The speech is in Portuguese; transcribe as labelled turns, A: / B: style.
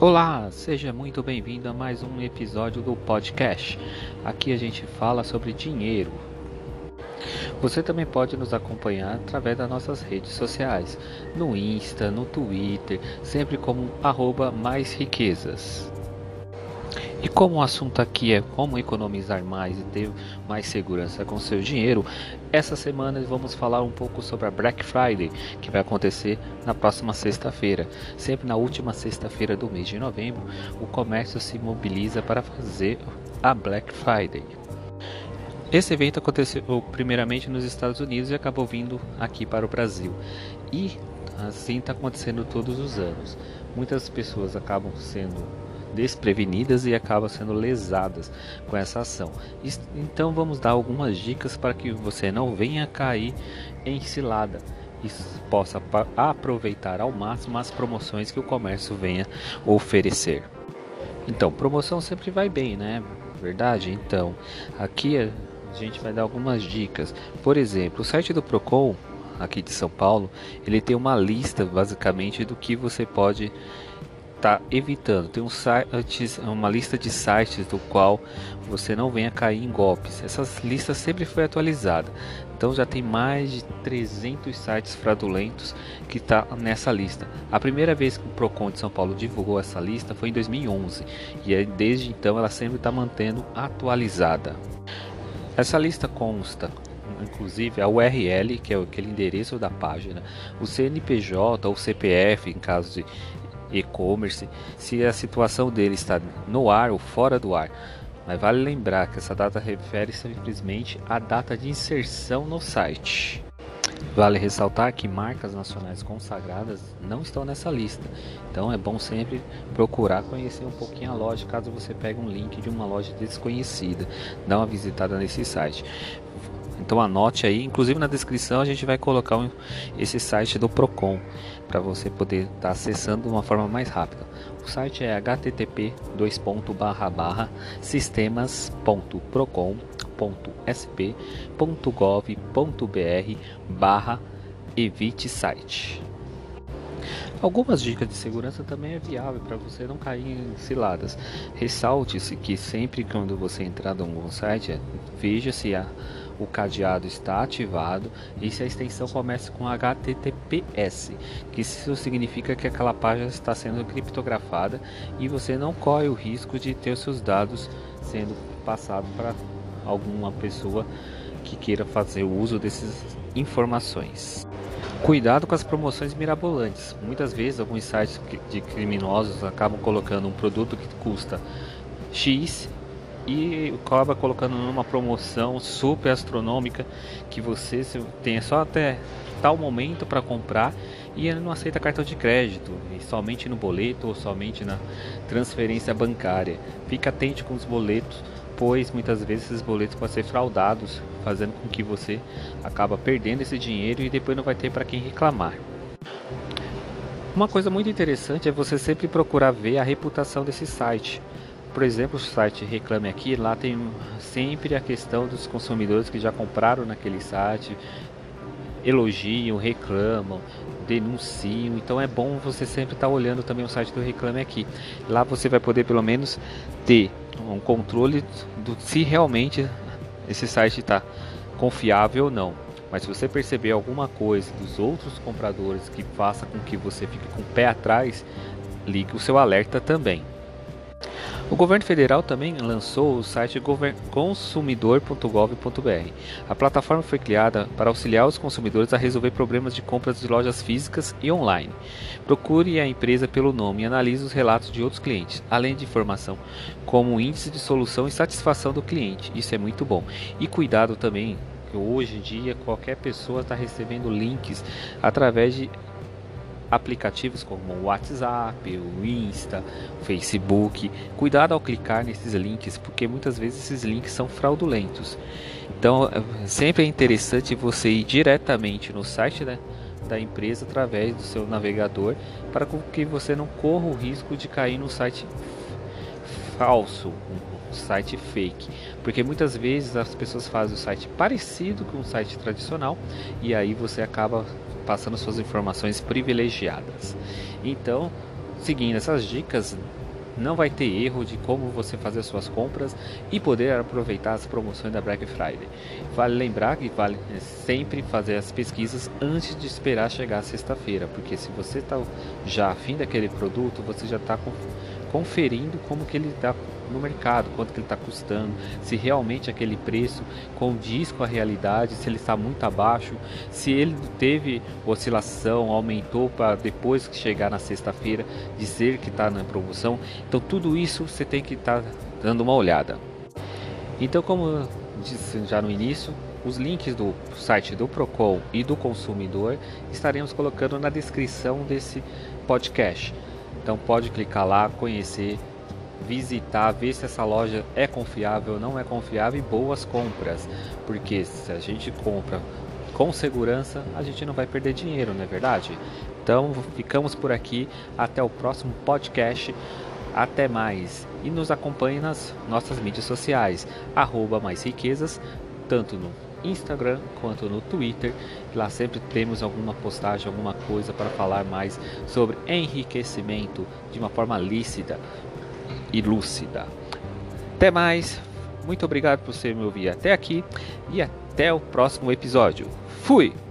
A: Olá, seja muito bem-vindo a mais um episódio do podcast. Aqui a gente fala sobre dinheiro. Você também pode nos acompanhar através das nossas redes sociais, no Insta, no Twitter, sempre como arroba mais riquezas. E como o assunto aqui é como economizar mais e ter mais segurança com seu dinheiro, essa semana vamos falar um pouco sobre a Black Friday, que vai acontecer na próxima sexta-feira. Sempre na última sexta-feira do mês de novembro, o comércio se mobiliza para fazer a Black Friday. Esse evento aconteceu primeiramente nos Estados Unidos e acabou vindo aqui para o Brasil. E assim está acontecendo todos os anos. Muitas pessoas acabam sendo desprevenidas e acabam sendo lesadas com essa ação. Então vamos dar algumas dicas para que você não venha cair em cilada e possa aproveitar ao máximo as promoções que o comércio venha oferecer. Então, promoção sempre vai bem, né? Verdade? Então, aqui a gente vai dar algumas dicas. Por exemplo, o site do Procon aqui de São Paulo, ele tem uma lista basicamente do que você pode está evitando. Tem um site, uma lista de sites do qual você não venha cair em golpes. Essa lista sempre foi atualizada. Então já tem mais de 300 sites fraudulentos que está nessa lista. A primeira vez que o Procon de São Paulo divulgou essa lista foi em 2011 e desde então ela sempre está mantendo atualizada. Essa lista consta inclusive a URL, que é aquele endereço da página, o CNPJ ou CPF, em caso de e-commerce, se a situação dele está no ar ou fora do ar. Mas vale lembrar que essa data refere simplesmente à data de inserção no site. Vale ressaltar que marcas nacionais consagradas não estão nessa lista, então é bom sempre procurar conhecer um pouquinho a loja caso você pegue um link de uma loja desconhecida. Dá uma visitada nesse site. Então anote aí, inclusive na descrição a gente vai colocar um, esse site do Procon para você poder estar tá acessando de uma forma mais rápida. O site é http sistemas.procon.sp.gov.br evite site. Algumas dicas de segurança também é viável para você não cair em ciladas. Ressalte-se que sempre quando você entrar em algum site, veja se a o cadeado está ativado e se a extensão começa com HTTPS, que isso significa que aquela página está sendo criptografada e você não corre o risco de ter seus dados sendo passados para alguma pessoa que queira fazer uso dessas informações. Cuidado com as promoções mirabolantes. Muitas vezes alguns sites de criminosos acabam colocando um produto que custa X e acaba colocando numa promoção super astronômica que você tem só até tal momento para comprar e ele não aceita cartão de crédito, somente no boleto ou somente na transferência bancária. Fica atento com os boletos, pois muitas vezes esses boletos podem ser fraudados, fazendo com que você acaba perdendo esse dinheiro e depois não vai ter para quem reclamar. Uma coisa muito interessante é você sempre procurar ver a reputação desse site por exemplo, o site Reclame Aqui, lá tem sempre a questão dos consumidores que já compraram naquele site, elogiam, reclamam, denunciam. Então é bom você sempre estar tá olhando também o site do Reclame Aqui. Lá você vai poder pelo menos ter um controle do se realmente esse site está confiável ou não. Mas se você perceber alguma coisa dos outros compradores que faça com que você fique com o pé atrás, ligue o seu alerta também. O governo federal também lançou o site consumidor.gov.br. A plataforma foi criada para auxiliar os consumidores a resolver problemas de compras de lojas físicas e online. Procure a empresa pelo nome e analise os relatos de outros clientes, além de informação como índice de solução e satisfação do cliente. Isso é muito bom. E cuidado também que hoje em dia qualquer pessoa está recebendo links através de aplicativos como o WhatsApp, o Insta, o Facebook. Cuidado ao clicar nesses links, porque muitas vezes esses links são fraudulentos. Então, sempre é interessante você ir diretamente no site né, da empresa através do seu navegador, para que você não corra o risco de cair no site falso, um site fake, porque muitas vezes as pessoas fazem o site parecido com o site tradicional e aí você acaba passando suas informações privilegiadas. Então, seguindo essas dicas, não vai ter erro de como você fazer suas compras e poder aproveitar as promoções da Black Friday. Vale lembrar que vale sempre fazer as pesquisas antes de esperar chegar sexta-feira, porque se você está já afim daquele produto, você já está conferindo como que ele está no mercado, quanto que ele está custando, se realmente aquele preço condiz com a realidade, se ele está muito abaixo, se ele teve oscilação, aumentou para depois que chegar na sexta-feira dizer que está na promoção. Então tudo isso você tem que estar tá dando uma olhada. Então como disse já no início, os links do site do Procon e do consumidor estaremos colocando na descrição desse podcast. Então pode clicar lá, conhecer, visitar, ver se essa loja é confiável, não é confiável e boas compras. Porque se a gente compra com segurança, a gente não vai perder dinheiro, não é verdade? Então ficamos por aqui, até o próximo podcast. Até mais e nos acompanhe nas nossas mídias sociais, arroba mais riquezas, tanto no Instagram quanto no Twitter. Lá sempre temos alguma postagem, alguma coisa para falar mais sobre enriquecimento de uma forma lícita e lúcida. Até mais, muito obrigado por você me ouvir até aqui e até o próximo episódio. Fui!